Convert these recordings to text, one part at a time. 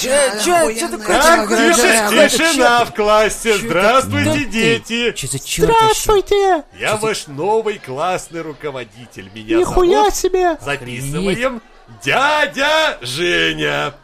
Че, че, че такое? Так, тише, тишина в классе. Здравствуйте, дети. Здравствуйте! Я ваш новый классный руководитель. Меня Нихуя зовут... себе! Записываем. Дядя Женя.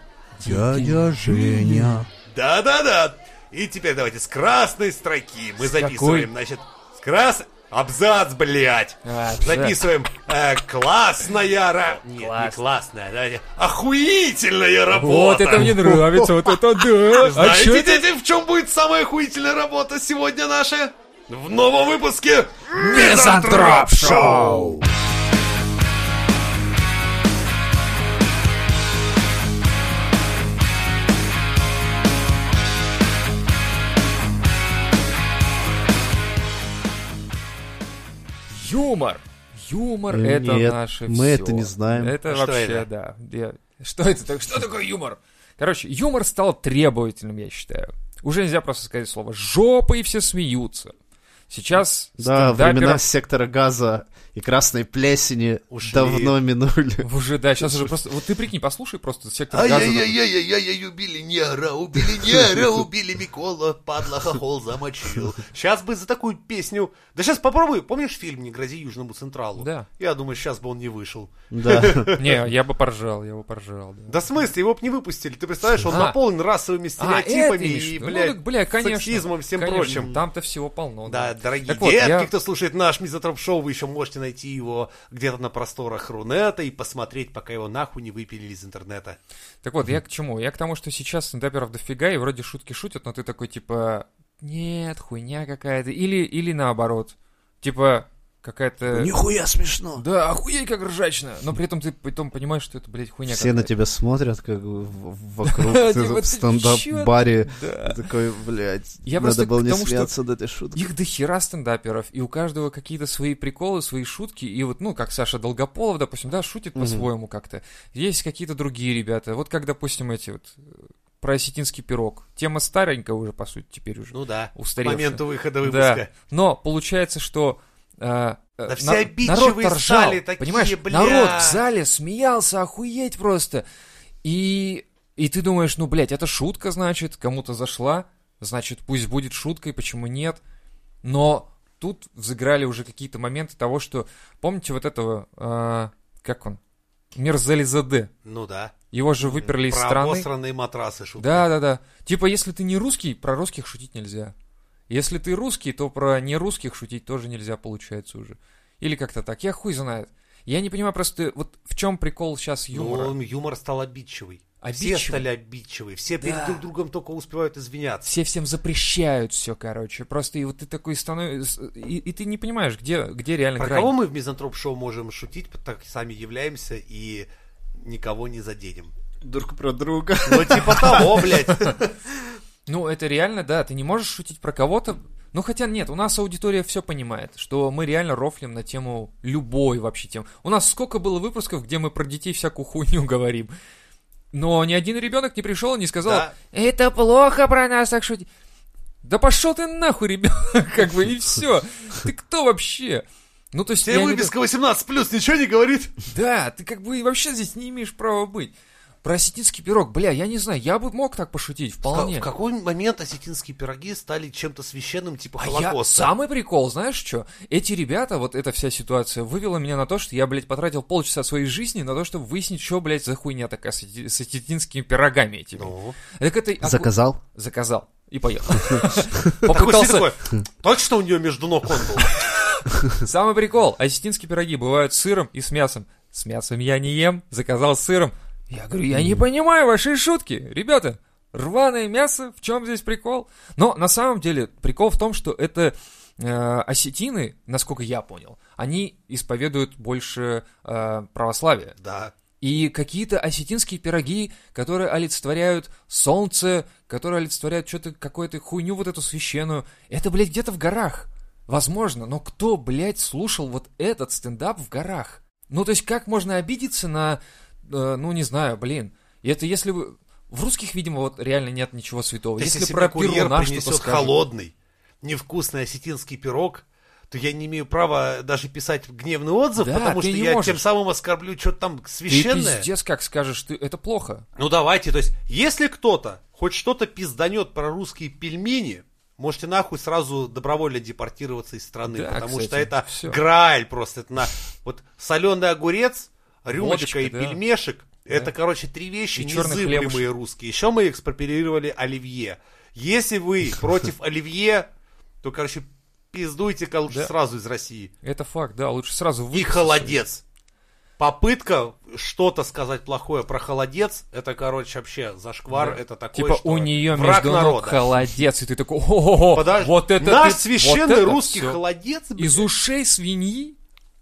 Дядя Женя. Да-да-да. И теперь давайте с красной строки мы записываем, значит, с крас... Абзац, блядь. А, абзац. Записываем э, классная ра... Нет, не Класс. классная, давайте. Охуительная работа. Вот это мне нравится, вот это да! А Знаете, это? дети, в чем будет самая охуительная работа сегодня наша? В новом выпуске Мизантроп Шоу! Юмор! Юмор Э, это нет, наше мы всё. это не знаем. Это А что вообще, это? да. Я- Что это? Что такое юмор? Короче, юмор стал требовательным, я считаю. Уже нельзя просто сказать слово «жопа» и все смеются. Сейчас Да, стендаперов- времена сектора газа и красной плесени Ушли. давно минули. Уже, да, сейчас уже просто... Вот ты прикинь, послушай просто сектор газа. Ай-яй-яй-яй-яй, убили негра, убили негра, убили Микола, падла, хохол замочил. Сейчас бы за такую песню... Да сейчас попробуй, помнишь фильм «Не грози Южному Централу»? Да. Я думаю, сейчас бы он не вышел. Да. Не, я бы поржал, я бы поржал. да. В смысле, его бы не выпустили. Ты представляешь, он А. наполнен расовыми А, стереотипами и? Ну, блядь, сексизмом и всем прочим. Там-то всего полно. Да, дорогие детки, кто слушает наш Мизотроп Шоу, вы еще можете найти его где-то на просторах Рунета и посмотреть, пока его нахуй не выпилили из интернета. Так вот, я к чему? Я к тому, что сейчас стендаперов дофига, и вроде шутки шутят, но ты такой, типа, нет, хуйня какая-то. Или, или наоборот. Типа, какая-то... Нихуя смешно. Да, охуеть как ржачно. Но при этом ты потом понимаешь, что это, блядь, хуйня Все на тебя смотрят, как вокруг Да, типа, в стендап-баре. Да. Такой, блядь, надо было к не смеяться над этой шуткой. Их дохера стендаперов, и у каждого какие-то свои приколы, свои шутки, и вот, ну, как Саша Долгополов, допустим, да, шутит по-своему как-то. Есть какие-то другие ребята, вот как, допустим, эти вот, э, про осетинский пирог. Тема старенькая уже, по сути, теперь уже. Ну да, к Устаревшая. моменту выхода Да, выпуска. но получается, что... э, э, Да все на- обидчивые народ-то ржал, такие, понимаешь? бля. Народ в зале смеялся, охуеть просто. И, и ты думаешь, ну, блядь, это шутка, значит, кому-то зашла, значит, пусть будет шуткой, почему нет? Но тут взыграли уже какие-то моменты того, что... Помните вот этого... э, как он? Мерзализаде. Ну да. Его же выперли из Про страны. обосранные матрасы шутка. Да, да, да. Типа, если ты не русский, про русских шутить нельзя. Если ты русский, то про нерусских шутить тоже нельзя, получается уже. Или как-то так. Я хуй знает. Я не понимаю просто, вот в чем прикол сейчас юмора. Ну, юмор стал обидчивый. Все Обидчивый? стали обидчивые. Все перед Да. друг другом только успевают извиняться. Все всем запрещают все, короче. Просто и вот ты такой становишься... И, и ты не понимаешь, где, где реально Про грань. кого мы в Мизантроп Шоу можем шутить, так сами являемся и никого не заденем. Друг про друга. Ну, типа того, блядь. Ну, это реально, да, ты не можешь шутить про кого-то. Ну, хотя нет, у нас аудитория все понимает, что мы реально рофлим на тему любой вообще темы. У нас сколько было выпусков, где мы про детей всякую хуйню говорим. Но ни один ребенок не пришел и не сказал, Да. это плохо про нас так шутить. Да пошел ты нахуй, ребенок, как бы, и все. Ты кто вообще? Ну, то есть, Тебе я не выписка 18 плюс ничего не говорит? да, ты как бы вообще здесь не имеешь права быть. Про осетинский пирог, бля, я не знаю, я бы мог так пошутить, вполне. В какой момент осетинские пироги стали чем-то священным, типа А я... Холокоста? Самый прикол, знаешь что? Эти ребята, вот эта вся ситуация, вывела меня на то, что я, блядь, потратил полчаса своей жизни на то, чтобы выяснить, что, блядь, за хуйня такая с, эти- с осетинскими пирогами этими. Ну. Так это... а Заказал? Заказал. И поехал. Попытался... точно у нее между ног он был? Самый прикол. Осетинские пироги бывают с сыром и с мясом. С мясом я не ем, заказал с сыром. Я говорю, я не понимаю вашей шутки. Ребята, рваное мясо, в чем здесь прикол? Но на самом деле прикол в том, что это э, осетины, насколько я понял, они исповедуют больше э, православия. Да. И какие-то осетинские пироги, которые олицетворяют солнце, которые олицетворяют что-то, какую-то хуйню вот эту священную, это, блядь, где-то в горах. Возможно, но кто, блядь, слушал вот этот стендап в горах? Ну, то есть, как можно обидеться на, ну, не знаю, блин. И это если вы... В русских, видимо, вот реально нет ничего святого. Если, Если, про курьер Перуна принесет холодный, невкусный осетинский пирог, то я не имею права даже писать гневный отзыв, Да, потому ты что я можешь. тем самым оскорблю что-то там Ты священное. пиздец как скажешь, ты, это плохо. Ну давайте, то есть, если кто-то хоть что-то пизданет про русские пельмени, можете нахуй сразу добровольно депортироваться из страны, Да, потому кстати, что это всё. грааль просто. Это на вот соленый огурец, рюмочка Водочка, и да. пельмешек. Это, Да. короче, три вещи И незыблемые русские. Еще мы экспроприировали оливье. Если вы против оливье, то, короче, пиздуйте-ка лучше Да. сразу из России. Это факт, да, лучше сразу И выписать. холодец. Попытка что-то сказать плохое про холодец, это, короче, вообще зашквар, Да. это такое, Типа что у нее враг между ног народа. холодец, и ты такой, о Подожди, вот это наш ты- священный вот это русский всё. холодец, блядь. Из ушей свиньи?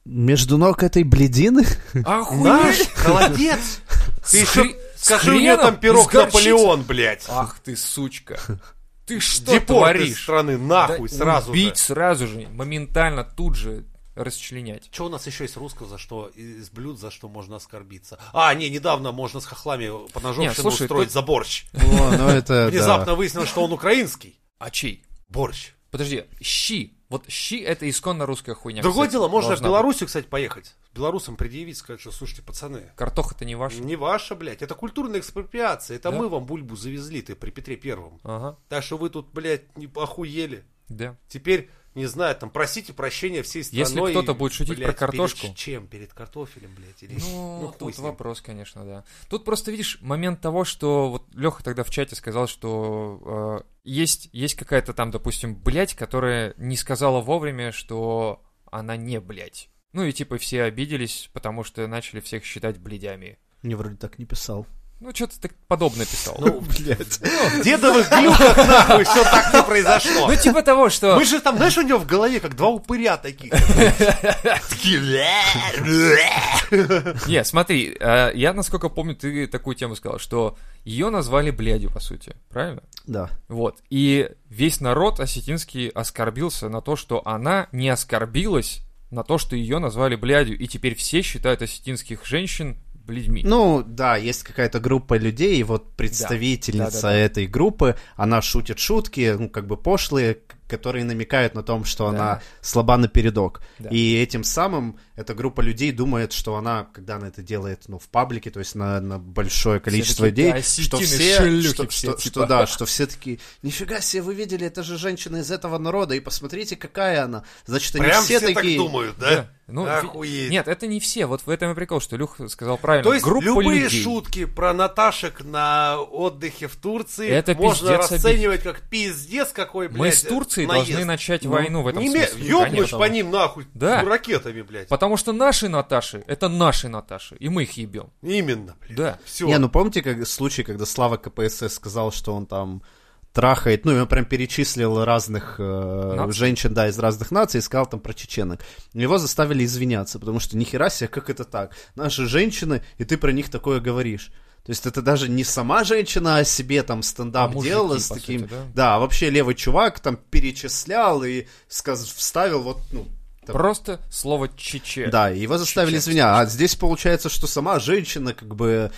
Между ног этой бледины? Охуеть! холодец. Ты еще скажи, у нее хреном там пирог. Наполеон, блядь. Ах ты, сучка. Ты что Депорт из творишь? страны, нахуй, Да сразу Убить же. сразу же, моментально, тут же расчленять. Что у нас еще есть русского, за что, из блюд, за что можно оскорбиться? А, не, недавно можно с хохлами по слушай, устроить тут- за борщ. О, ну это, Внезапно да. выяснилось, что он украинский. А чей? Борщ. Подожди, щи. Вот щи это исконно русская хуйня. Другое кстати, дело, можно в Белоруссию, кстати, поехать. Белорусам предъявить, сказать, что, слушайте, пацаны, быть. Картоха-то не ваша. не ваша, блядь, это культурная экспроприация. Это Да. мы вам бульбу завезли, ты при Петре Первом. Ага, Так что вы тут, блядь, не охуели. да. Теперь, не знаю, там, просите прощения всей Если страной. кто-то будет шутить блядь, про картошку. Перед чем? Перед картофелем, блядь? Или... Ну, хуй тут с ним. вопрос, конечно, да. Тут просто видишь момент того, что вот Леха тогда в чате сказал, что э, есть, есть какая-то там, допустим, блядь, которая не сказала вовремя, что она не блядь. Ну и типа все обиделись, потому что начали всех считать блядями. Мне вроде так не писал. Ну, что-то так подобное писал. Ну, блядь. В дедовых глюках, нахуй, все так не произошло. Ну, типа того, что... Мы же там, знаешь, у него в голове как два упыря таких. Такие, Не, смотри, э, я, насколько помню, ты такую тему сказал, что ее назвали блядью, по сути, правильно? Да. Вот. И весь народ осетинский оскорбился на то, что она не оскорбилась на то, что ее назвали блядью. И теперь все считают осетинских женщин блядьми. Ну, да, есть какая-то группа людей, и вот представительница Да-да-да. этой группы, она шутит шутки, ну, как бы пошлые, которые намекают на том, что Да. она слаба напередок. Да. И этим самым эта группа людей думает, что она, когда она это делает, ну, в паблике, то есть на, на большое количество людей, да, что все, что, все, что- типа. что да, что все такие, нифига себе, вы видели, это же женщина из этого народа, и посмотрите, какая она. Значит, они Прям все, все так такие... думают, Да. да? Ну, Охуеть. Нет, это не все. Вот в этом и прикол, что Люх сказал правильно. То есть Группа любые людей. шутки про Наташек на отдыхе в Турции Это можно расценивать как пиздец какой, блядь, Мы с Турцией наезд. должны начать Ну, войну в этом Не ме- смысле. ёбнешь по ним нахуй Да. с ракетами, блядь. Потому что наши Наташи, это наши Наташи, и мы их ебем. Именно, блядь. Да. Все. Не, ну помните как случай, когда Слава КПСС сказал, что он там трахает, ну, и он прям перечислил разных э, женщин, да, из разных наций, и сказал там про чеченок. Его заставили извиняться, потому что нихера себе, как это так? Наши женщины, и ты про них такое говоришь. То есть это даже не сама женщина о себе там стендап А мужики, делала с таким... сути, да? да, а вообще левый чувак там перечислял и сказ... вставил вот, ну, там, Просто слово чече. да, его заставили извиняться. А здесь получается, что сама женщина как бы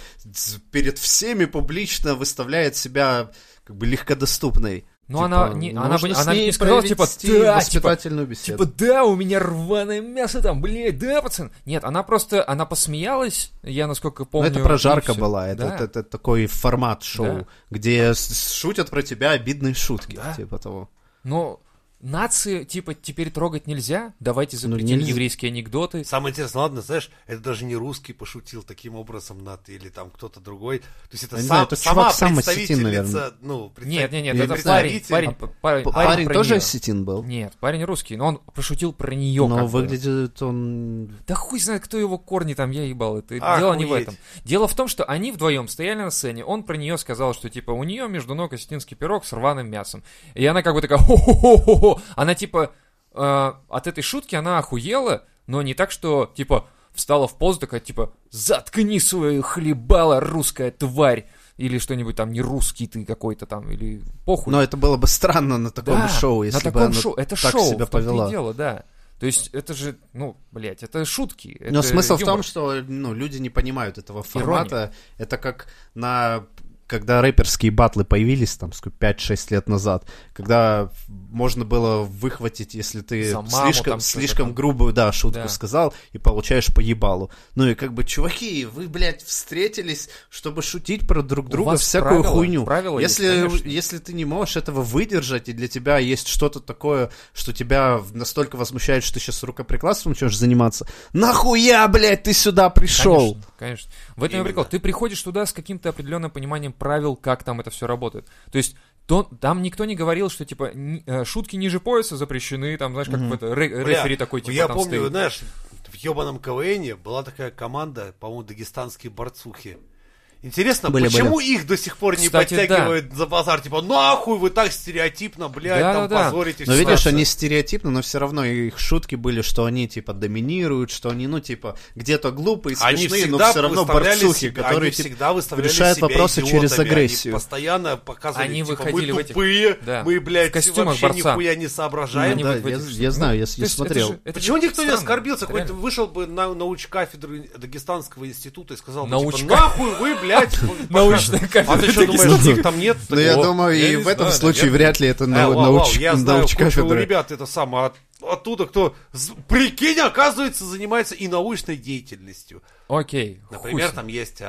перед всеми публично выставляет себя как бы легкодоступной. Но Типа, она не- она бы- она не сказала, типа, «Да, воспитательную беседу. Типа, да, у меня рваное мясо там, блядь, да, пацан. Нет, она просто, она посмеялась, я насколько Ну, помню. это и прожарка была, это, Да. это- это такой формат шоу, Да. где шутят про тебя обидные шутки, Да. типа того. Но нации, типа, теперь трогать нельзя, давайте Ну, запретим нельзя. еврейские анекдоты. Самое интересное, ладно, знаешь, это даже не русский пошутил таким образом над или там кто-то другой. То есть это сам, знаю, это сама чувак сам осетин, представительница, наверное. ну, представ- Нет, нет, нет, Я это знаю. парень, парень, А, парень, парень Парень тоже неё. осетин был? Нет, парень русский, но он пошутил про нее. Но выглядит он... Да хуй знает, кто его корни там, я ебал. Это Охуеть. дело не в этом. Дело в том, что они вдвоем стояли на сцене. Он про нее сказал, что типа у нее между ног осетинский пирог с рваным мясом. И она как бы такая хо-хо-хо-хо. Она типа э, от этой шутки она охуела, но не так, что типа встала в позу такая типа заткни свою хлебала русская тварь. Или что-нибудь там, не русский ты какой-то там, или похуй. Но это было бы странно на таком Да, шоу, если на бы таком она шоу. Это так шоу, себя в повела. дело, да. То есть это же, ну, блядь, это шутки. Но это смысл в юмор. том, что ну, люди не понимают этого формата. Это как на когда рэперские батлы появились, там, сколько, 5-6 лет назад, когда можно было выхватить, если ты За маму слишком, там слишком грубую, да, шутку Да. сказал, и получаешь по ебалу. Ну и как бы, чуваки, вы, блядь, встретились, чтобы шутить про друг друга всякую правила- хуйню. правила есть, если, конечно. если ты не можешь этого выдержать, и для тебя есть что-то такое, что тебя настолько возмущает, что ты сейчас рукоприкладством начнешь заниматься, нахуя, блядь, ты сюда пришел? Конечно, конечно. В этом и прикол. Ты приходишь туда с каким-то определенным пониманием правил, как там это все работает. То есть то, там никто не говорил, что типа э, шутки ниже пояса запрещены, там, знаешь, как в это, ре- Бля, рефери такой, типа, я там помню, стоит. знаешь, в ебаном КВНе была такая команда, по-моему, дагестанские борцухи. Интересно, Были, почему их до сих пор не Кстати, подтягивают за базар? Типа, нахуй вы так стереотипно, блядь, там Да-да-да. позорите Но всю видишь, нацию». они стереотипны, но все равно их шутки были, что они типа доминируют, что они, ну, типа, где-то глупые, Они смешные, но всегда все равно выставляли борцухи, себя- которые они типа, всегда выставляли решают себя вопросы идиотами, через они агрессию. постоянно показывали, Они типа, выходили мы в этих- тупые, да, мы, блядь, в костюмах вообще борца. нихуя не соображаем. Они да, я- этих- я знаю, я- я есть это смотрел. же- это Почему никто не оскорбился? Реально. вышел бы на науч кафедры Дагестанского института и сказал типа, нахуй вы, блядь, Научная А кафедра ты что думаешь, их там нет? Но я думаю, и в этом случае вряд ли это Э, нау- вау, вау, науч- я знаю кучу науч-кафедра. ребят, это самое, от- оттуда, кто, прикинь, оказывается, занимается и научной деятельностью. Окей, Например, там есть...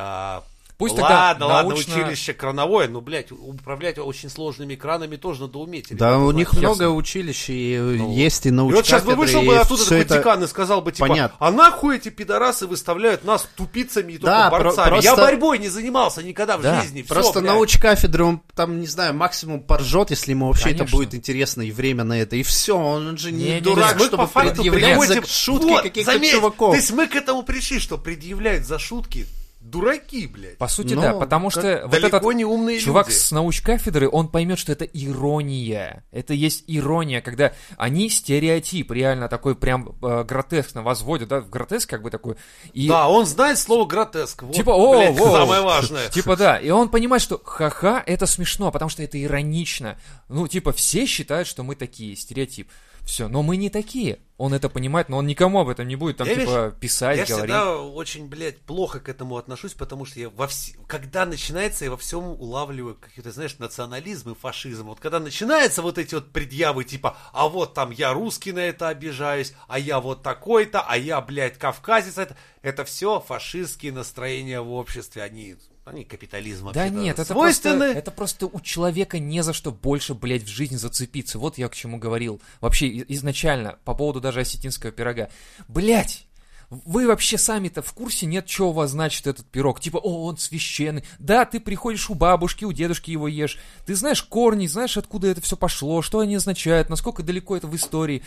Пусть тогда ладно, ладно, научно- училище крановое, ну, блядь, управлять очень сложными кранами тоже надо уметь. Да, ребята, у них знаете. много училищ, и Ну, есть и И вот сейчас бы вышел бы оттуда такой это- декан и сказал бы, типа, понятно. а нахуй эти пидорасы выставляют нас тупицами и только Да, про- борцами? Я просто- борьбой не занимался никогда в Да, жизни. всё, Просто блядь. науч-кафедры, он там, не знаю, максимум поржет, если ему вообще это Конечно. будет интересно и время на это, и все, он же не, Не-не-не. дурак, Мы чтобы по факту предъявлять за приходим- шутки Вот, каких-то заметь, чуваков. То есть мы к этому пришли, что предъявляют за шутки дураки, блядь. По сути, Ну, да, потому что вот этот не умные чувак люди. с науч-кафедры, он поймет, что это ирония. Это есть ирония, когда они стереотип реально такой прям э, гротескно возводят, да, в гротеск как бы такой. И Да, он знает слово гротеск. Вот, Типа, о, блядь, во. самое важное. Типа да, и он понимает, что ха-ха, это смешно, потому что это иронично. Ну, типа, все считают, что мы такие, стереотип. Все, но мы не такие. Он это понимает, но он никому об этом не будет там, Я, типа, писать, Я говорить. всегда очень, блядь, плохо к этому отношусь, потому что я во вс... когда начинается, я во всем улавливаю какие-то, знаешь, национализм и фашизм. Вот когда начинаются вот эти вот предъявы, типа, а вот там я русский на это обижаюсь, а я вот такой-то, а я, блядь, кавказец, это, это все фашистские настроения в обществе, они, они капитализм Да нет, это свойственны. просто, это просто у человека не за что больше, блядь, в жизни зацепиться. Вот я к чему говорил. Вообще, изначально, по поводу даже осетинского пирога. Блядь! Вы вообще сами-то в курсе нет, что у вас значит этот пирог? Типа, о, он священный. Да, ты приходишь у бабушки, у дедушки его ешь. Ты знаешь корни, знаешь, откуда это все пошло, что они означают, насколько далеко это в истории.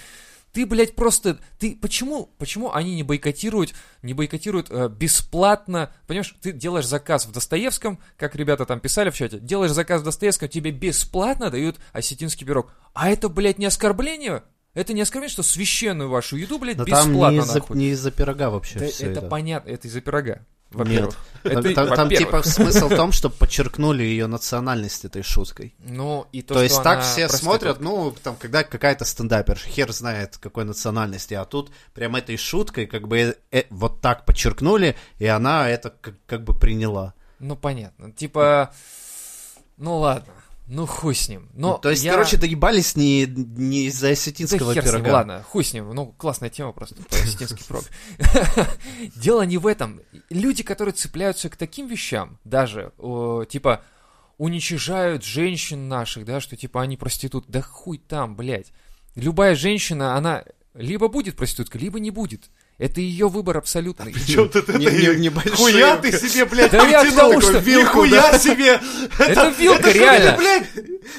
Ты, блядь, просто... Ты почему, почему они не бойкотируют, не бойкотируют э, бесплатно? Понимаешь, ты делаешь заказ в Достоевском, как ребята там писали в чате, делаешь заказ в Достоевском, тебе бесплатно дают осетинский пирог. А это, блядь, не оскорбление? Это не оскорбление, что священную вашу еду, блядь, Но там бесплатно не из-за, нахуй? не из-за пирога вообще Да все это это. понятно, это из-за пирога, во-первых. Там, Это, там- там, типа смысл в том, чтобы подчеркнули ее национальность этой шуткой. Ну, и то, То, что есть так все смотрят, ну, там, когда какая-то стендапер, хер знает какой национальности, а тут прям этой шуткой как бы э, э, вот так подчеркнули, и она это как, как бы приняла. Ну, понятно. Типа, ну ладно, ну хуй с ним. Но Ну, То есть, я- короче, доебались не, не из-за Да осетинского ним, пирога. ладно, хуй с ним. Ну, классная тема просто, про осетинский прог. Дело не в этом. Люди, которые цепляются к таким вещам, даже, типа, уничижают женщин наших, да, что, типа, они проститут. Да хуй там, блядь. Любая женщина, она либо будет проституткой, либо не будет. Это ее выбор абсолютный. Чё ты это, Не- не- небольшие. хуя ты себе, блядь, Да я к притянул тому, что вилку, нихуя себе! Это вилка, реально.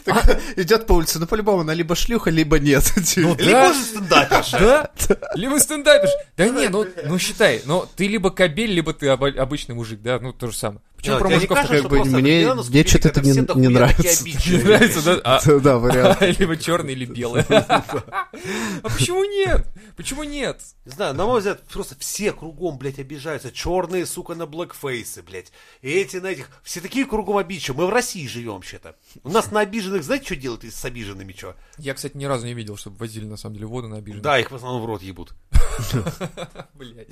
Так, идет по улице, ну, по-любому, она либо шлюха, либо нет. Ну да. может стендаперша. Да? Либо стендапишь. Да не, ну, ну считай, ну ты либо кабель, либо ты обычный мужик, да, ну то же самое. Почему про мужиков как бы мне- мне что-то это не- не нравится. не нравится, да? А, Да, вариант. либо черный, или белый. А почему нет? Почему нет? Не знаю, на мой взгляд, просто все кругом, блядь, обижаются. Черные, сука, на блэкфейсы, блядь. И эти на этих. Все такие кругом обидчивые. Мы в России живем вообще-то. У нас на обиженных, знаете, что делают с обиженными, что? Я, кстати, ни разу не видел, чтобы возили на самом деле воду на обиженных. Да, их в основном в рот ебут. Блядь.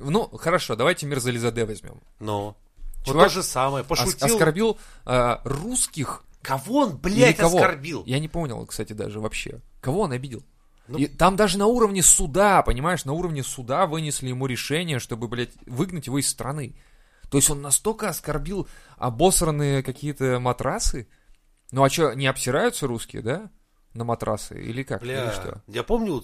Ну, хорошо, давайте мир Зализаде возьмем. Вот Чувак то же самое. Пошутил. оскорбил а, русских. Кого он, Или блядь, кого? оскорбил? Я не понял, кстати, даже вообще. Кого он обидел? Ну- И там даже на уровне суда, понимаешь, на уровне суда вынесли ему решение, чтобы, блядь, выгнать его из страны. То есть он настолько оскорбил обосранные какие-то матрасы. Ну а что, не обсираются русские, да? На матрасы? Или как? Или Бля, что? я помню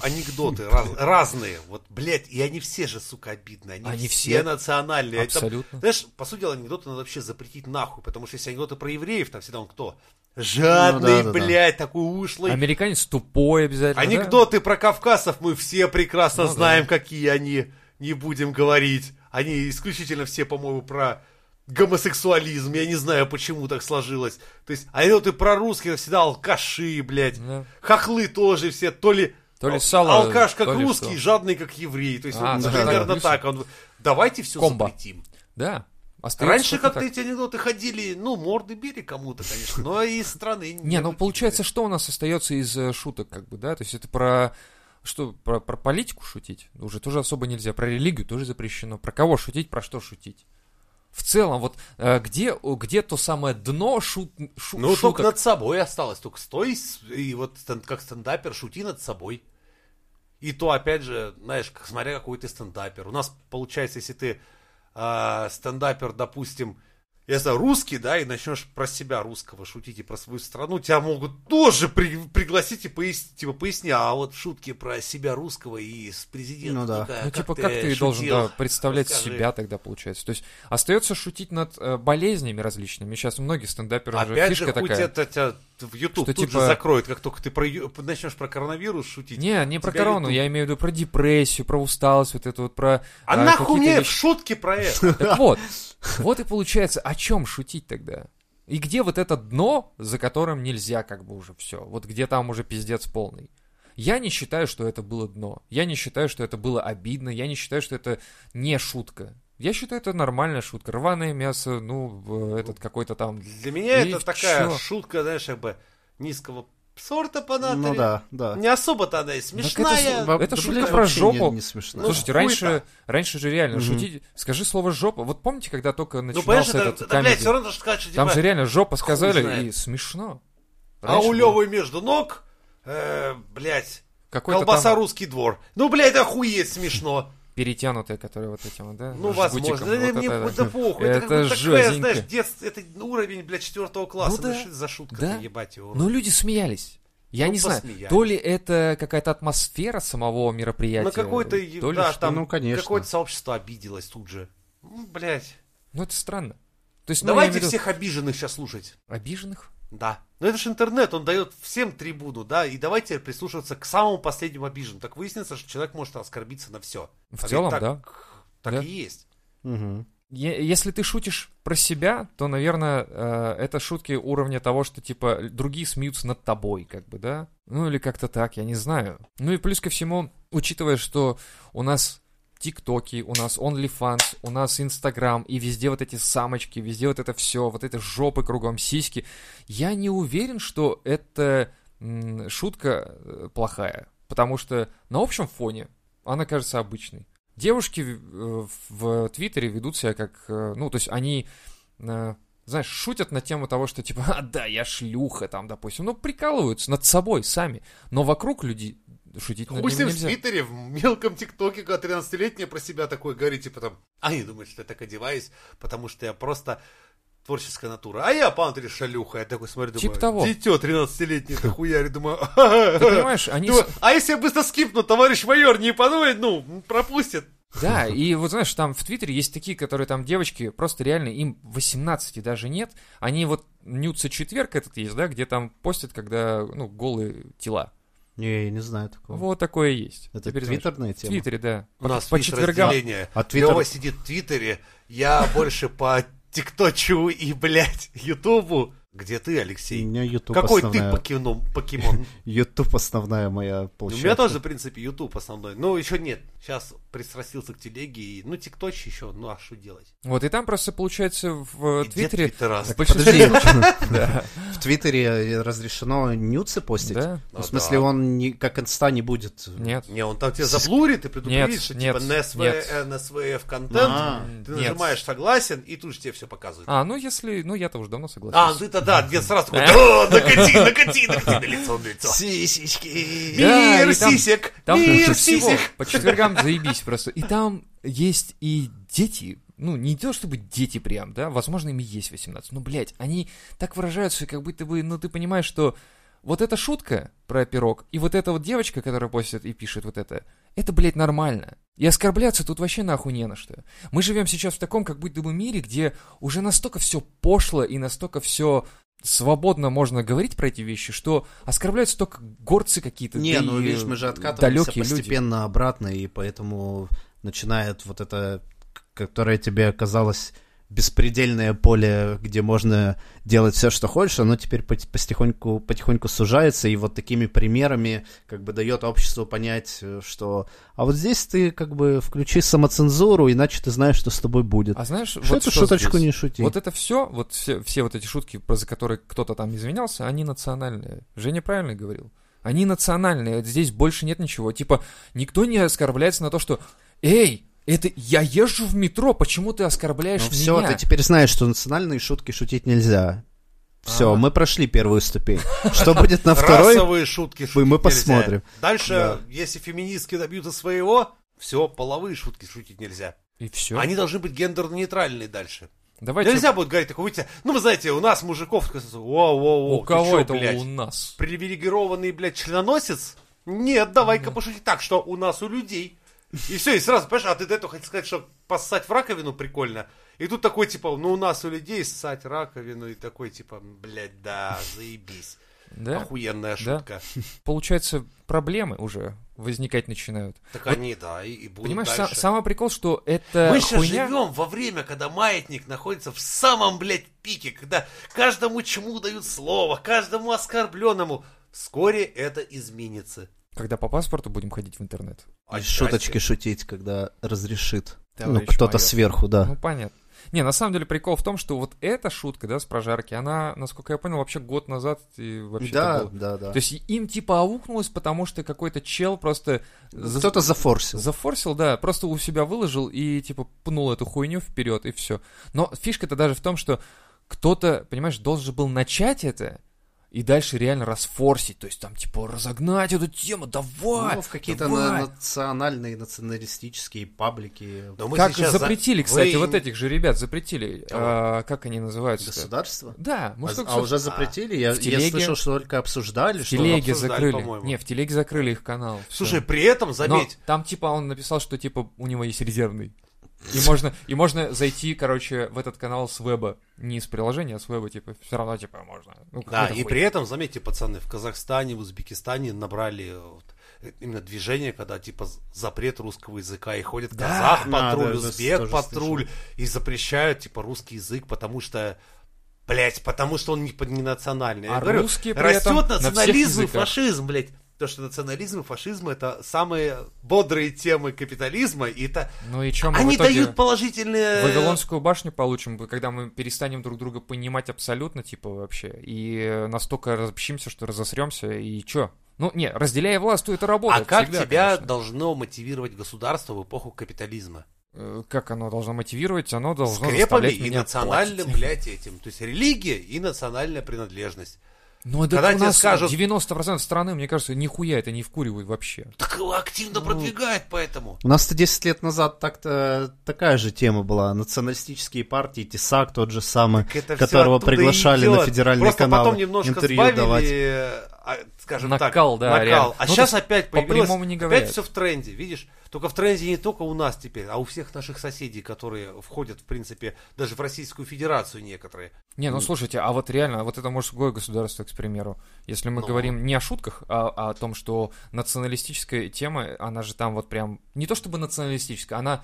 анекдоты раз- разные. Вот, блядь, и они все же, сука, обидные. Они, Они все, все. национальные. Там, Абсолютно. знаешь, по сути дела, анекдоты надо вообще запретить нахуй, потому что если анекдоты про евреев, там всегда он кто? Жадный, Ну да, да, да. блядь, такой ушлый. Американец тупой обязательно. да? Анекдоты про кавказцев мы все прекрасно Ну да. знаем, какие они. Не будем говорить. Они исключительно все, по-моему, про гомосексуализм. Я не знаю, почему так сложилось. То есть, анекдоты про русских всегда алкаши, блядь. Да. Хохлы тоже все, то ли... То ли ал- сало, Алкаш как то ли русский, что. жадный как еврей. То есть, А, вот да, примерно да, так. Он... Давайте все Комбо. запретим. Да. Остается Раньше как-то так. эти анекдоты ходили, ну, морды били кому-то, конечно, но и страны. Не, ну получается, что у нас остается из э, шуток, как бы, да? То есть это про что, про, про политику шутить? Уже тоже особо нельзя. Про религию тоже запрещено. Про кого шутить, про что шутить? В целом, вот э, где, где то самое дно шут, шу- Ну, шуток? только над собой осталось. Только стой и вот как стендапер шути над собой. И то, опять же, знаешь, смотря какой ты стендапер. У нас, получается, если ты а, стендапер, допустим, я знаю, русский, да, и начнешь про себя русского шутить и про свою страну, тебя могут тоже при- пригласить и пояснить, типа, поясни, а вот шутки про себя русского и с президентом. Ну да. ну-ка, Ну, типа, как ты шутил? должен да, представлять Расскажи. себя тогда, получается? То есть остается шутить над э, болезнями различными. Сейчас многие стендаперы уже Опять фишка же, такая. это тебя в YouTube что тут типа- же закроет, как только ты про, начнешь про коронавирус шутить. Не, не про корону, YouTube- я имею в виду про депрессию, про усталость, вот это вот про... А э, нахуй мне вещи. в шутке про это? Так вот, вот и получается, о чем шутить тогда? И где вот это дно, за которым нельзя как бы уже все? Вот где там уже пиздец полный? Я не считаю, что это было дно. Я не считаю, что это было обидно. Я не считаю, что это не шутка. Я считаю, это нормальная шутка. Рваное мясо, ну, этот какой-то там... Для меня И это такая чё? шутка, знаешь, как бы низкого сорта по. Ну да, да. Не особо-то она и смешная. это- Это Да, шутка про жопу. Не, не смешно. Ну, Слушайте, хуй-то. раньше, раньше же реально Мгм. шутить... Скажи слово «жопа». Вот помните, когда только ну, начинался это, этот да, блядь, комедий? все равно что сказать, что Там типа, же реально «жопа» сказали, и смешно. а Раньше у было Левы между ног, э, блядь, какой-то колбаса там русский двор. Ну, блядь, охуеть смешно. Перетянутая, которая вот этим, да? Ну, возможно. Да, Вот мне это, да похуй. Это, Это как такая, знаешь, детство, это уровень, блядь, четвертого класса. Ну да. Ну, что это за шутка Да. ебать его. Но люди смеялись. Я Ну, не знаю, посмеялись. то ли это какая-то атмосфера самого мероприятия, На какой-то, то ли да, что. там Ну, конечно. какое-то сообщество обиделось тут же. Ну, блядь. Ну, это странно. То есть, ну, Давайте виду, всех обиженных сейчас слушать. Обиженных? Да. Но это же интернет, он дает всем трибуну, да, и давайте прислушиваться к самому последнему обиженному. Так выяснится, что человек может оскорбиться на все. В целом, так, да. Так Да. и есть. Е- Если ты шутишь про себя, то, наверное, э, это шутки уровня того, что, типа, другие смеются над тобой, как бы, да? Ну, или как-то так, я не знаю. Ну и плюс ко всему, учитывая, что у нас ТикТоки, у нас OnlyFans, у нас Инстаграм, и везде вот эти самочки, везде вот это все, вот это жопы кругом, сиськи, я не уверен, что это шутка э, плохая, потому что на общем фоне она кажется обычной. Девушки э, в Твиттере ведут себя как, э, ну, то есть они, э, знаешь, шутят на тему того, что типа, а, да, я шлюха, там, допустим, ну, прикалываются над собой сами, но вокруг люди шутить Хуй ним в нельзя. Твиттере, в мелком ТикТоке, когда 13-летняя про себя такое говорит, типа там, они думают, что я так одеваюсь, потому что я просто творческая натура. А я пантри шалюха. Я такой смотрю, думаю, Типа того. дитё 13-летнее, это хуяри, думаю, Ты понимаешь, они... Думаю, а если я быстро скипну, товарищ майор не подумает, ну, пропустит. Да, и вот знаешь, там в Твиттере есть такие, которые там девочки, просто реально им 18 даже нет. Они вот Нюца четверг этот есть, да, где там постят, когда, ну, голые тела. Не, я не знаю такого. Вот такое есть. Это Теперь знаешь. твиттерная В тема? Твиттере, да. У нас по четвергам. разделение. А Твиттер- Лёва сидит в Твиттере, я больше по ТикТочу и, блядь, Ютубу. Где ты, У Алексей? меня YouTube Какой основная... ты покемон? покемон? YouTube основная моя У площадка. меня тоже, в принципе, YouTube основной. Ну, еще нет. Сейчас пристрастился к телеге, и, ну, тикточ еще, ну, а что делать? Вот, и там просто, получается, в И Твиттере... В большинстве В Твиттере разрешено нюцы постить? да, Ну, в смысле, он не, как инста не будет. нет. Не, он там тебя заблурит и предупредит, что типа нет. NSVF контент, А, ты нажимаешь согласен, и тут же тебе все показывает. А, ну если... Ну, я-то уже давно А, согласен. ну это да, дед сразу такой, «О, накати, накати, накати на лицо, на лицо. Сисечки. Мир сисек, мир сисек. По четвергам заебись просто. И там есть и дети, ну, не то чтобы дети прям, да, возможно, им и есть 18, но, блядь, они так выражаются, как будто бы, ну, ты понимаешь, что вот эта шутка про пирог, и вот эта вот девочка, которая постит и пишет вот это, это, блядь, нормально. И оскорбляться тут вообще нахуй не на что. Мы живем сейчас в таком, как будто бы мире, где уже настолько все пошло и настолько все свободно можно говорить про эти вещи, что оскорбляются только горцы какие-то. Не, да ну видишь, мы же откатываемся далекие люди. постепенно обратно, и поэтому начинает вот это, которое тебе казалось беспредельное поле, где можно делать все, что хочешь, оно теперь пот- потихоньку, потихоньку сужается, и вот такими примерами как бы дает обществу понять, э, что а вот здесь ты как бы включи самоцензуру, иначе ты знаешь, что с тобой будет. А знаешь, что вот эту что шуточку здесь? не шути. Вот это все, вот все, все вот эти шутки, про за которые кто-то там извинялся, они национальные. Женя правильно говорил. Они национальные, здесь больше нет ничего. Типа, никто не оскорбляется на то, что «Эй, это я езжу в метро, почему ты оскорбляешь Ну все, меня?» ты теперь знаешь, что национальные шутки шутить нельзя. Все, А. мы прошли первую ступень. Что будет на второй? Расовые шутки шутить мы нельзя. посмотрим. Дальше, Да. если феминистки добьются своего, все, половые шутки шутить нельзя. И все. Они должны быть гендерно-нейтральные дальше. Давайте... Нельзя будет говорить такой, выйти, ну, вы знаете, у нас мужиков, воу-воу-воу, У кого чё, это блядь, у нас? привилегированный, блядь, членоносец? Нет, давай-ка пошутить так, что у нас у людей. И все, и сразу, понимаешь, а ты до этого хотел сказать, что поссать в раковину прикольно. И тут такой, типа, ну у нас у людей ссать раковину, и такой, типа, блядь, да, заебись. Да? Охуенная Да. шутка. Получается, проблемы уже возникать начинают. Так они, да, и, и будут Понимаешь, дальше. самый прикол, что это Мы сейчас хуйня... живем во время, когда маятник находится в самом, блядь, пике, когда каждому чему дают слово, каждому оскорбленному. Вскоре это изменится. Когда по паспорту будем ходить в интернет. Отчасти. шуточки шутить, когда разрешит. Ну, Товарищ кто-то майор. сверху, да. Ну, понятно. Не, на самом деле прикол в том, что вот эта шутка, да, с прожарки, она, насколько я понял, вообще год назад и вообще Да, было. да, да. То есть им типа аукнулось, потому что какой-то чел просто за- Кто-то зафорсил. зафорсил, да, просто у себя выложил и типа пнул эту хуйню вперед и все. Но фишка-то даже в том, что кто-то, понимаешь, должен же был начать это и дальше реально расфорсить, то есть там типа разогнать эту тему, давай, Ну, в какие-то давай. на- национальные, националистические паблики. Но мы как сейчас за- запретили, кстати, Вы- вот этих же ребят запретили, а, как они называются? Государство? Да, мы А, а уже запретили? Я, в я телеге- слышал, что только обсуждали, В что... телеге обсуждали, закрыли. по-моему. Не, в телеге закрыли их канал. Слушай, при этом, заметь, Но там типа он написал, что типа у него есть резервный. И можно, и можно зайти, короче, в этот канал с веба. Не из приложения, а с веба, типа, все равно, типа, можно. Ну, Да, и хуй. при этом, заметьте, пацаны, в Казахстане, в Узбекистане набрали вот, э, именно движение, когда типа запрет русского языка, и ходит Да. казах патруль, да, да, узбек патруль, и запрещают типа русский язык, потому что Блять, потому что он не, не национальный. Я А говорю, русские при растет этом на всех национализм и фашизм, блядь. То, что национализм и фашизм это самые бодрые темы капитализма, и это Ну и мы они дают положительные. Вавилонскую башню получим, когда мы перестанем друг друга понимать абсолютно, типа, вообще, и настолько разобщимся, что разосремся, и чё? Ну, не, разделяя власть, то это А работает как всегда, тебя конечно. должно мотивировать государство в эпоху капитализма? Э, Как оно должно мотивировать? Оно должно Скрепами и национальным, платить. блядь, этим. То есть религия и национальная принадлежность. Ну, да Когда у нас скажут- 90% страны, мне кажется, нихуя это не вкуривают вообще. Так его активно Ну. продвигает поэтому. У нас-то 10 лет назад так-то такая же тема была. Националистические партии, ТИСАК тот же самый, это которого приглашали идет. на федеральные Просто каналы потом немножко интервью сбавили, давать. а, скажем Накал, так, да, накал. реально. А Ну, сейчас опять по появилось, прямому не опять все в тренде, видишь? Только в тренде не только у нас теперь, а у всех наших соседей, которые входят, в принципе, даже в Российскую Федерацию некоторые. Не, ну слушайте, а вот реально, вот это мужское государство, к примеру. Если мы Ну. говорим не о шутках, а, а о том, что националистическая тема, она же там вот прям, не то чтобы националистическая, она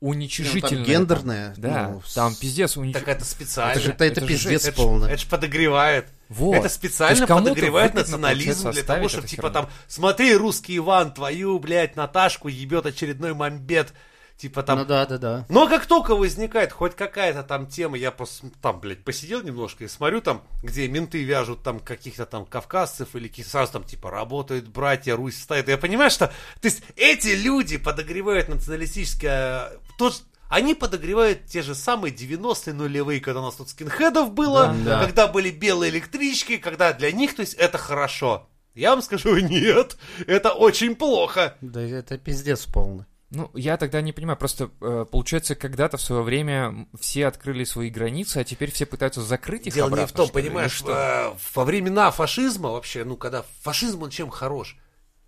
Ну, уничижительная. там гендерная. Да, ну, там пиздец уничижительная. Так это специально. Это же- Это, это это же пиздец. Это полный. это ж подогревает. Вот. Это То специально кому-то подогревает национализм для того, чтобы типа равно. там, смотри, русский Иван, твою, блядь, Наташку ебет очередной мамбет. Типа там, Ну да, да, да. но как только возникает хоть какая-то там тема, я просто там, блядь, посидел немножко и смотрю там, где менты вяжут там каких-то там кавказцев или сразу там типа работают братья, Русь стоит. Я понимаю, что, то есть эти люди подогревают националистическое, то, ж- они подогревают те же самые 90-е нулевые, когда у нас тут скинхедов было, Да. когда были белые электрички, когда для них, то есть это хорошо. Я вам скажу, нет, это очень плохо. Да это пиздец полный. Ну, я тогда не понимаю, просто э, получается, когда-то в свое время все открыли свои границы, а теперь все пытаются закрыть их Дело не обратно, в том, что ли, понимаешь, что? э, во времена фашизма вообще, ну, когда фашизм, он чем хорош?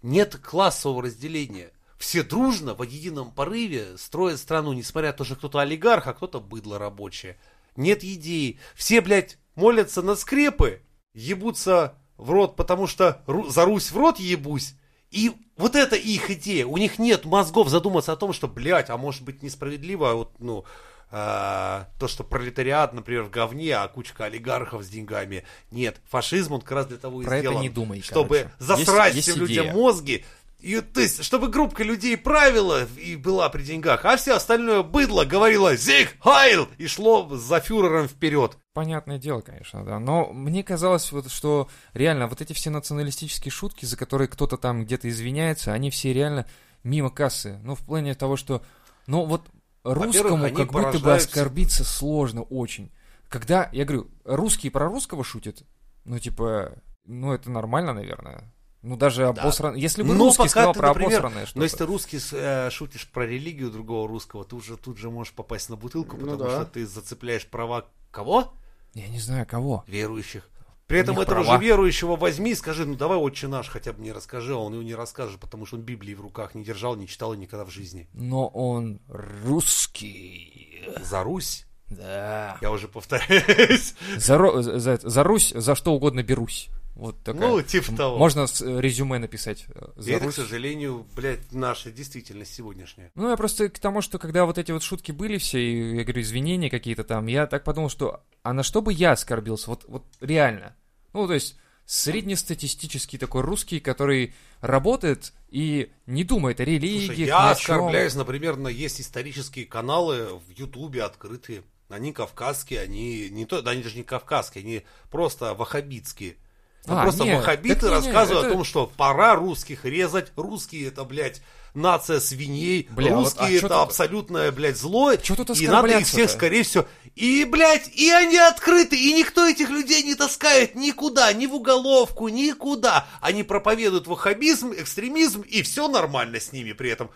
Нет классового разделения. Все дружно, в едином порыве строят страну, несмотря на то, что кто-то олигарх, а кто-то быдло рабочее. Нет идеи. Все, блядь, молятся на скрепы, ебутся в рот, потому что ру- за Русь в рот ебусь. И вот это их идея. У них нет мозгов задуматься о том, что, блядь, а может быть несправедливо, а вот, ну, а, то, что пролетариат, например, в говне, а кучка олигархов с деньгами. Нет, фашизм, он как раз для того и Про это сделан, не думай, чтобы короче. засрать Есть- всем есть людям идея. мозги. И, то есть, чтобы группа людей правила и была при деньгах, а все остальное быдло говорило «Зиг Хайл!» и шло за фюрером вперед. Понятное дело, конечно, да. Но мне казалось, вот, что реально вот эти все националистические шутки, за которые кто-то там где-то извиняется, они все реально мимо кассы. Ну, в плане того, что, ну, вот русскому как будто бы оскорбиться сложно очень. Когда, я говорю, русские про русского шутят, ну, типа, ну, это нормально, наверное. Ну, даже обосран... Если бы Но русский пока сказал ты, про например, обосранное что-то. Но если ты русский э, шутишь про религию другого русского, ты уже тут же можешь попасть на бутылку, Ну потому да. что ты зацепляешь права кого? Я не знаю, кого. Верующих. При этом этого права. же верующего возьми и скажи, ну давай отче наш хотя бы не расскажи, а он его не расскажет, потому что он Библии в руках не держал, не читал и никогда в жизни. Но он русский. За Русь, Да. я уже повторяюсь. За, за- за Русь, за что угодно берусь. Вот такая. Ну, типа того. Можно э, резюме написать. э, И За это, к сожалению, блядь, наша действительность сегодняшняя. Ну, я просто к тому, что когда вот эти вот шутки были все, и, я говорю, извинения какие-то там, я так подумал, что, а на что бы я оскорбился? Вот, вот реально. Ну, то есть, среднестатистический такой русский, который работает и не думает о религии, Слушай, я оскорбляюсь, например, на есть исторические каналы в Ютубе открытые. Они кавказские, они не то, да они даже не кавказские, они просто ваххабитские. А, просто не, ваххабиты не, рассказывают это- о том, что пора русских резать. Русские это, блядь, нация свиней. Бля, вот, Русские а чё это тут- абсолютное, блядь, зло. Чё тут и надо их всех, скорее всего. И, блядь, и они открыты, и никто этих людей не таскает никуда, ни в уголовку, никуда. Они проповедуют ваххабизм, экстремизм, и все нормально с ними при этом.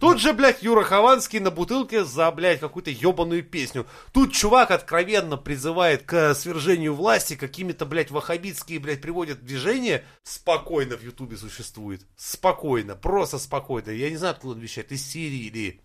Тут же, блядь, Юра Хованский на бутылке за, блядь, какую-то ебаную песню. Тут чувак откровенно призывает к свержению власти, какими-то, блядь, ваххабитские, блядь, приводят движение. Спокойно в Ютубе существует. Спокойно, просто спокойно. Я не знаю, откуда он вещает, из Сирии или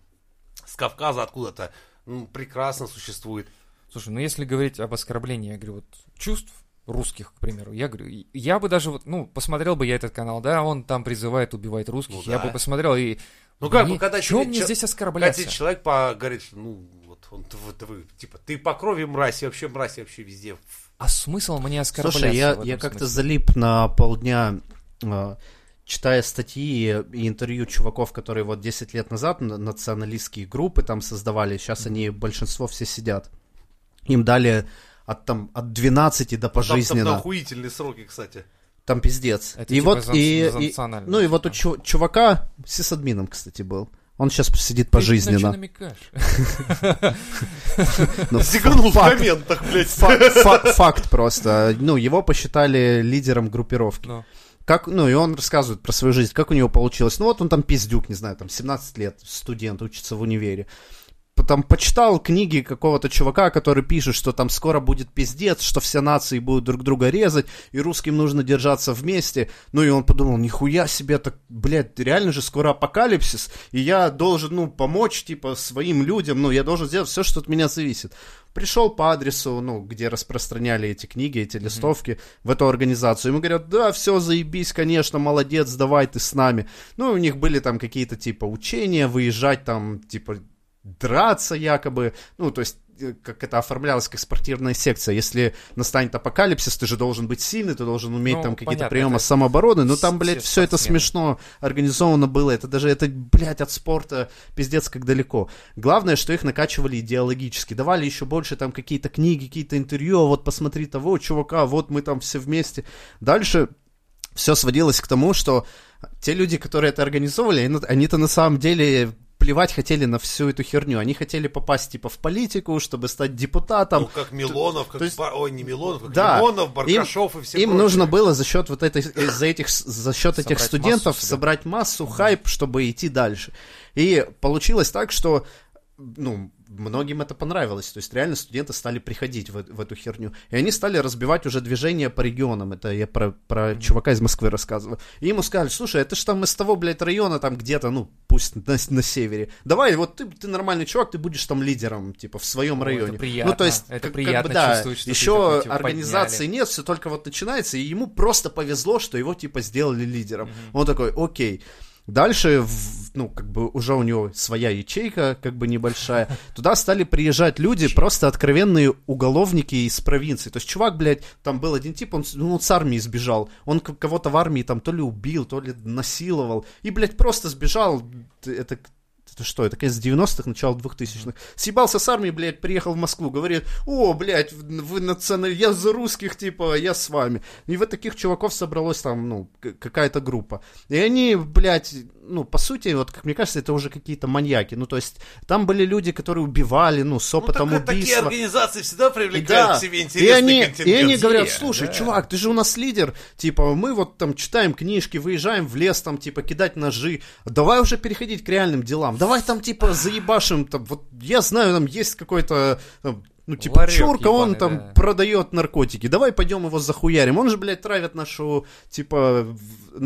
с Кавказа откуда-то. Ну, прекрасно существует. Слушай, ну если говорить об оскорблении, я говорю, вот чувств русских, к примеру, я говорю, я бы даже вот, ну, посмотрел бы я этот канал, да, он там призывает убивать русских, Ну я да. бы посмотрел и... Ну как бы, мне- когда чё тебе мне здесь Когда оскорбляться? тебе человек по- говорит, что, ну, вот, он, вот вы, типа, ты по крови мразь, и вообще мразь, и вообще везде. А смысл мне оскорбляться Слушай, я, я как-то залип на полдня, э, читая статьи и интервью чуваков, которые вот 10 лет назад на- националистские группы там создавали, сейчас они, большинство все сидят. Им дали от, там, от 12 до Там, там пожизненно. охуительные сроки, кстати. Там пиздец. Это и типа вот и, и- ну и вот у типа. чу- чувака сисадмином, кстати, был. Он сейчас сидит пожизненно. намекаешь? Ну, Зиганул в факт, комментах, блядь. факт просто. Ну, его посчитали лидером группировки. Ну, Как, ну, и он рассказывает про свою жизнь, как у него получилось. Ну, вот он там пиздюк, не знаю, там 17 лет, студент, учится в универе. Там почитал книги какого-то чувака, который пишет, что там скоро будет пиздец, что все нации будут друг друга резать, и русским нужно держаться вместе. Ну, и он подумал, нихуя себе, так, блядь, реально же скоро апокалипсис, и я должен, ну, помочь, типа, своим людям, ну, я должен сделать все, что от меня зависит. Пришел по адресу, ну, где распространяли эти книги, эти листовки, в эту организацию. Ему говорят, да, все, заебись, конечно, молодец, давай ты с нами. Ну, у них были там какие-то, типа, учения, выезжать там, типа, драться якобы. Ну, то есть э, как это оформлялось как спортивная секция. Если настанет апокалипсис, ты же должен быть сильный, ты должен уметь Ну, там какие-то приемы это самообороны. Но там, блядь, все все это смешно организовано было. Это даже, это, блядь, от спорта пиздец как далеко. Главное, что их накачивали идеологически. Давали еще больше там какие-то книги, какие-то интервью. «А Вот посмотри того чувака, вот мы там все вместе. Дальше все сводилось к тому, что те люди, которые это организовывали, они- они-то на самом деле плевать хотели на всю эту херню. Они хотели попасть типа в политику, чтобы стать депутатом. Ну, как Милонов, как то есть- Бар- Ой, не Милонов, как Да. Лимонов, Баркашов и все Им прочие. нужно было за счет вот этой, за этих, за счет этих Собрать студентов массу собрать массу, хайп, чтобы идти дальше. И получилось так, что ну, многим это понравилось. То есть реально студенты стали приходить в, в эту херню. И они стали разбивать уже движение по регионам. Это я про, про чувака из Москвы рассказываю. И ему сказали, слушай, это ж там из того, блядь, района, там где-то, ну, пусть на, на севере. Давай, вот ты, ты нормальный чувак, ты будешь там лидером, типа, в своем О, это районе. приятно. Ну, то есть, Это как- как приятно бы, да, чувствовать, что еще такой, типа, организации подняли. нет, все только вот начинается, и ему просто повезло, что его, типа, сделали лидером. Он такой, окей. Дальше, ну, как бы уже у него своя ячейка, как бы небольшая. Туда стали приезжать люди, просто откровенные уголовники из провинции. То есть чувак, блядь, там был один тип, он, ну, с армии сбежал. Он кого-то в армии там то ли убил, то ли насиловал. И, блядь, просто сбежал. Это это что, это конец 90-х, начало 2000-х. Съебался с армии, блядь, приехал в Москву, говорит, о, блядь, вы националь... я за русских, типа, я с вами. И вот таких чуваков собралось там, ну, какая-то группа. И они, блядь, ну, по сути, вот, как мне кажется, это уже какие-то маньяки. Ну, то есть, там были люди, которые убивали, ну, с Ну, так опытом это такие убийства. организации всегда И привлекают да, к себе и интересный они, контингент. и они говорят, слушай, Да. чувак, ты же у нас лидер, типа, мы вот там читаем книжки, выезжаем в лес, там, типа, кидать ножи, давай уже переходить к реальным делам, давай там, типа, заебашим, там, вот, я знаю, там есть какой-то, ну, типа, Ларек чурка, он ебаный, там да. продает наркотики, давай пойдем его захуярим, он же, блядь, травит нашу, типа,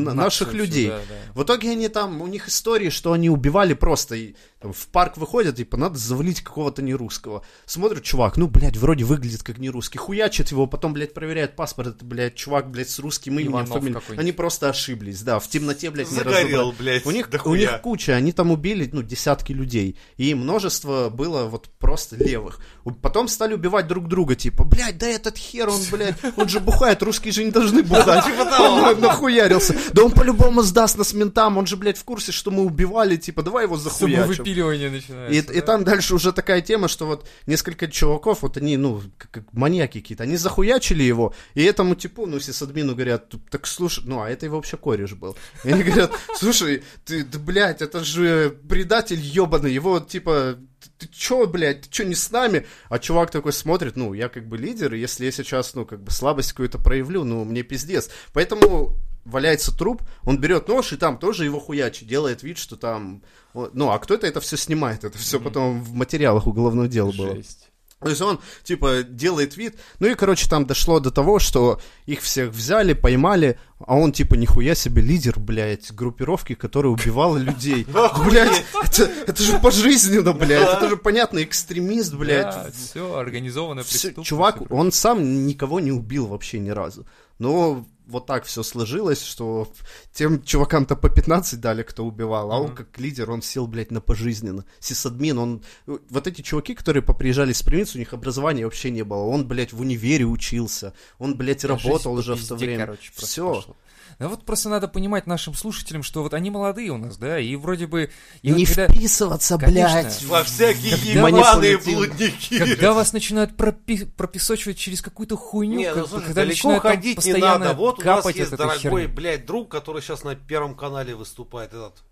Нацию наших людей. да, да. В итоге они там, у них истории, что они убивали просто, и, там, в парк выходят, типа, надо завалить какого-то нерусского. Смотрят, чувак, ну, блядь, вроде выглядит как нерусский. Хуячат его, потом, блядь, проверяют паспорт, это, блядь, чувак, блядь, с русским именем, фамилией. Они просто ошиблись, да, в темноте, блядь, не Загорел, разобрали. блядь, У них, у дохуя. них куча, они там убили, ну, десятки людей. И множество было вот просто левых. У- Потом стали убивать друг друга, типа, блядь, да этот хер, он, блядь, он же бухает, русские же не должны бухать. Он на- нахуярился. Да он по-любому сдаст нас ментам, он же, блядь, в курсе, что мы убивали, типа, давай его захуячим. Самовыпиливание И, начинается. и там дальше уже такая тема, что вот несколько чуваков, вот они, ну, как, как маньяки какие-то, они захуячили его, и этому типу, ну, сисадмину говорят, так слушай, ну, а это его вообще кореш был. И они говорят, слушай, ты, да, блядь, это же предатель ебаный, его, типа, ты, ты чё, блядь, ты чё не с нами? А чувак такой смотрит, ну, я как бы лидер, и если я сейчас, ну, как бы слабость какую-то проявлю, ну, мне пиздец. Поэтому валяется труп, он берет нож и там тоже его хуячит, делает вид, что там... Ну, а кто-то это все снимает, это все потом в материалах уголовного дела было. Жесть. То есть он, типа, делает вид. Ну и, короче, там дошло до того, что их всех взяли, поймали, а он, типа, нихуя себе лидер, блядь, группировки, которая убивала людей. Блядь, это, это же пожизненно, блядь, это же понятно, экстремист, блядь. Да, все, организованная Всё, преступность. чувак, он сам никого не убил вообще ни разу. Но вот так все сложилось, что тем чувакам-то по 15 дали, кто убивал, а он Мгм. как лидер, он сел, блядь, на пожизненно. Сисадмин, он... Вот эти чуваки, которые поприезжали с провинции, у них образования вообще не было. Он, блядь, в универе учился. Он, блядь, работал уже в то время. короче, Все. пошла. Ну вот просто надо понимать нашим слушателям, что вот они молодые у нас, да, и вроде бы... и вот Не когда- вписываться, Конечно. блядь. Во всякие ебаные блудники. Когда вас начинают пропи- пропесочивать через какую-то хуйню, Не, ну как- слушай, когда далеко начинают ходить не постоянно надо. Вот у нас капать есть дорогой, херни. блядь, друг, который сейчас на Первом канале выступает, этот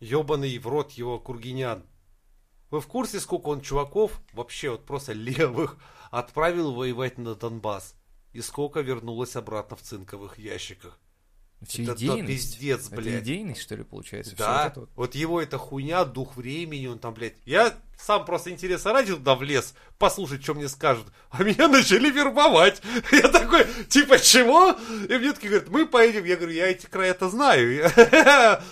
ебаный в рот его Кургинян. Вы в курсе, сколько он чуваков, вообще вот просто левых, отправил воевать на Донбасс? И сколько вернулось обратно в цинковых ящиках? Все это то идейность. пиздец, Это блядь. идейность, что ли, получается? Да, вот это вот. вот его эта хуйня, дух времени, он там, блядь. Я сам просто интереса ради туда влез, послушать, что мне скажут. А меня начали вербовать. Я такой, типа, чего? И мне такие говорят, мы поедем. Я говорю, я эти края-то знаю.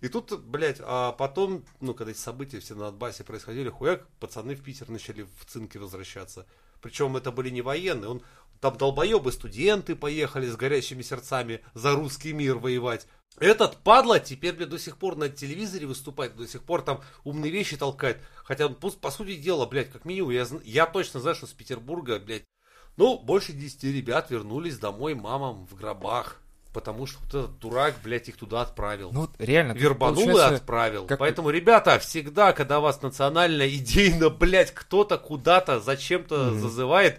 И тут, блядь, а потом, ну, когда эти события все на Донбассе происходили, хуяк, пацаны в Питер начали в цинке возвращаться. Причем это были не военные. Он там долбоебы студенты поехали с горящими сердцами за русский мир воевать. Этот падла теперь, блядь, до сих пор на телевизоре выступает, до сих пор там умные вещи толкает. Хотя, по, по сути дела, блядь, как минимум, я, я точно знаю, что с Петербурга, блядь, ну, больше 10 ребят вернулись домой мамам в гробах. Потому что вот этот дурак, блядь, их туда отправил. Ну, реально. Вербанул и отправил. как- Поэтому, ребята, всегда, когда вас национально, идейно, блядь, кто-то куда-то зачем-то зазывает,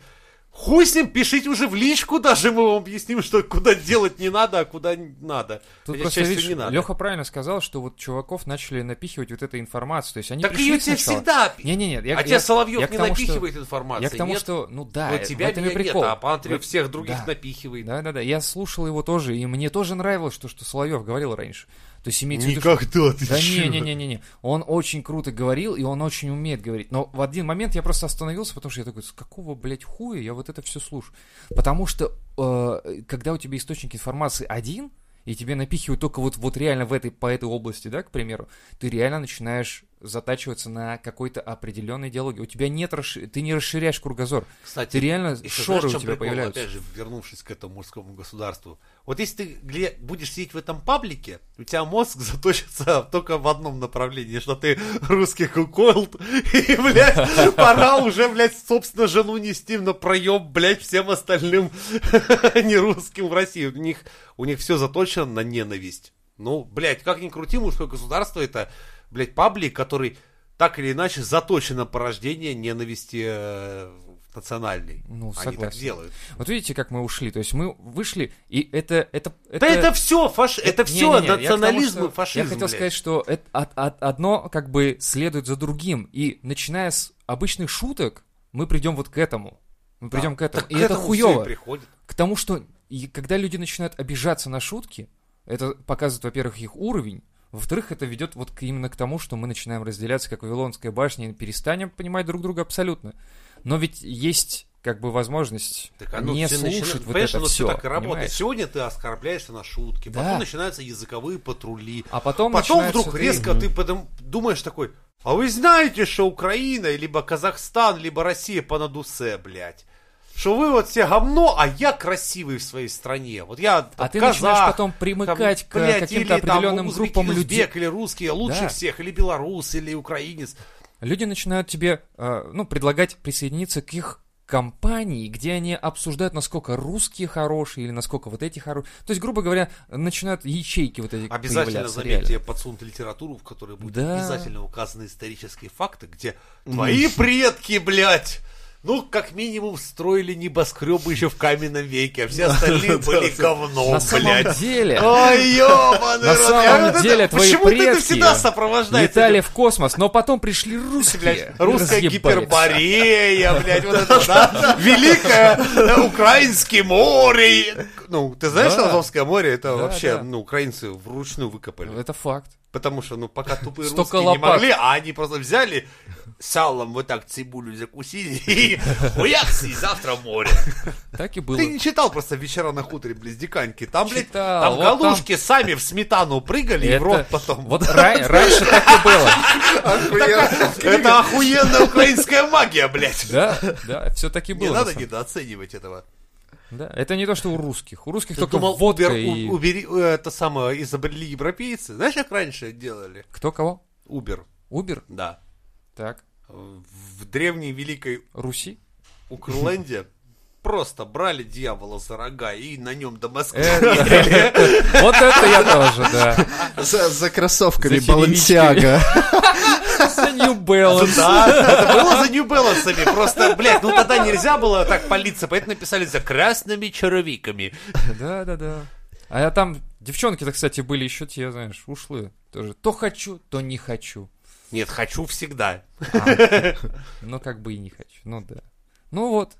хуй с ним, пишите уже в личку даже, мы вам объясним, что куда делать не надо, а куда надо. Тут Хотя, просто, видишь, не надо. Леха правильно сказал, что вот чуваков начали напихивать вот эту информацию. То есть они так пришли ее тебе сначала- всегда... Не-не-не. я- а я- тебя Соловьев я не тому, что- напихивает информацию, Я к тому, нет? что, ну да, Вот в тебя этом и прикол. нет, а Пантрев В- всех других да. напихивает. Да, да, да. Я слушал его тоже, и мне тоже нравилось то, что Соловьев говорил раньше. То есть имеется в виду, что- Никогда ты Да не-не-не-не. Он очень круто говорил, и он очень умеет говорить. Но в один момент я просто остановился, потому что я такой, с какого, блядь, хуя я вот это все слушаю? Потому что, э, когда у тебя источник информации один, и тебе напихивают только вот, вот реально в этой, по этой области, да, к примеру, ты реально начинаешь затачиваться на какой-то определенной идеологии. У тебя нет, расши- ты не расширяешь кругозор. Кстати, Ты реально, шоры знаешь, у тебя прикол? появляются. Опять же, вернувшись к этому мужскому государству. Вот если ты будешь сидеть в этом паблике, у тебя мозг заточится только в одном направлении, что ты русский куколд, и, блядь, пора уже, блядь, собственно, жену нести на проем, блядь, всем остальным не русским в России. У них, у них все заточено на ненависть. Ну, блядь, как ни крути, мужское государство это, блядь, паблик, который так или иначе заточен на порождение ненависти э, национальной. Ну, Они так согласен. делают. Вот видите, как мы ушли. То есть мы вышли, и это... это, это... Да это все, фаш... это все Не-не-не, я к тому, национализм что- и фашизм. Я хотел блядь. сказать, что это от- от- одно как бы следует за другим. И начиная с обычных шуток, мы придем вот к этому. Мы придем к этому. Так и к это этому хуево. приходит. К тому, что и когда люди начинают обижаться на шутки, это показывает, во-первых, их уровень. Во-вторых, это ведет вот к- именно к тому, что мы начинаем разделяться, как Вавилонская башня, и перестанем понимать друг друга абсолютно. Но ведь есть как бы возможность Так оно не слушать начинает- вот понимаешь, это оно все. так и работает. Сегодня ты оскорбляешься на шутки, Да. потом начинаются языковые патрули. А потом, Потом вдруг ты- резко ты потом думаешь такой, а вы знаете, что Украина, либо Казахстан, либо Россия по надусе, блядь. Что вы вот все говно, а я красивый в своей стране. Вот я там, А ты казах, начинаешь потом примыкать к блядь, каким-то или там определенным узбек, группам людей. узбек, или русский, я лучше Да. всех, или белорус, или украинец. Люди начинают тебе, э, ну, предлагать присоединиться к их компании, где они обсуждают, насколько русские хорошие или насколько вот эти хорошие. То есть, грубо говоря, начинают ячейки вот эти Обязательно, заметьте, реально. подсунут литературу, в которой будут Да. обязательно указаны исторические факты, где твои предки, блядь, ну, как минимум, строили небоскребы еще в каменном веке, а все остальные были говном, На самом блядь. деле, Ой, ёбаный На рот, самом деле твои Почему ты это предки летали в космос, но потом пришли русские. Русская гиперборея, блядь, вот это, да, великое украинское море. Ну, ты знаешь. Азовское море, это вообще, ну, украинцы вручную выкопали. Это факт. Потому что, ну, пока тупые Столько русские не лопат. могли, а они просто взяли салом вот так цибулю закусили и хуякс, и завтра в море. Так и было. Ты не читал просто «Вечера на хуторе близ Диканьки»? Там, блядь, там вот галушки сами в сметану прыгали и в рот Это- потом. Вот ра- раньше так и было. Это охуенная украинская магия, блядь. Да, да, все таки было. Не на надо недооценивать этого. Да, это не то, что у русских. У русских Ты только думал, водка Uber, и... убери, э, это самое, изобрели европейцы? Знаешь, как раньше делали? Кто кого? Uber, Убер? да. Так. В древней великой Руси? Укрленде просто брали дьявола за рога и на нем до Москвы. Это- Вот это я тоже, да. За, кроссовками. Балансиага. За New Balance. Да, это было за New Balance. Просто, блядь, ну тогда нельзя было так палиться, поэтому написали за красными червиками. Да, да, да. А я там, девчонки-то, кстати, были еще те, знаешь, ушлые. Тоже то хочу, то не хочу. Нет, хочу всегда. Ну, как бы и не хочу. Ну, да. Ну вот.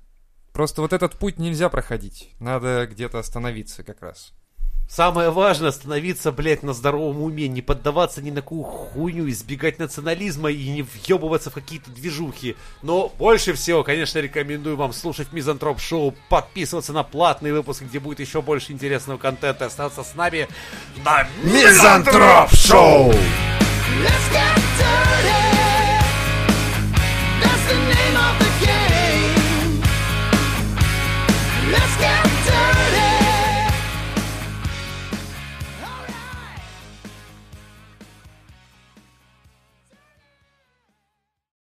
Просто вот этот путь нельзя проходить. Надо где-то остановиться как раз. Самое важное остановиться, блядь, на здоровом уме, не поддаваться ни на какую хуйню, избегать национализма и не въебываться в какие-то движухи. Но больше всего, конечно, рекомендую вам слушать Мизантроп Шоу, подписываться на платные выпуски, где будет еще больше интересного контента, и оставаться с нами на Мизантроп Шоу! Let's get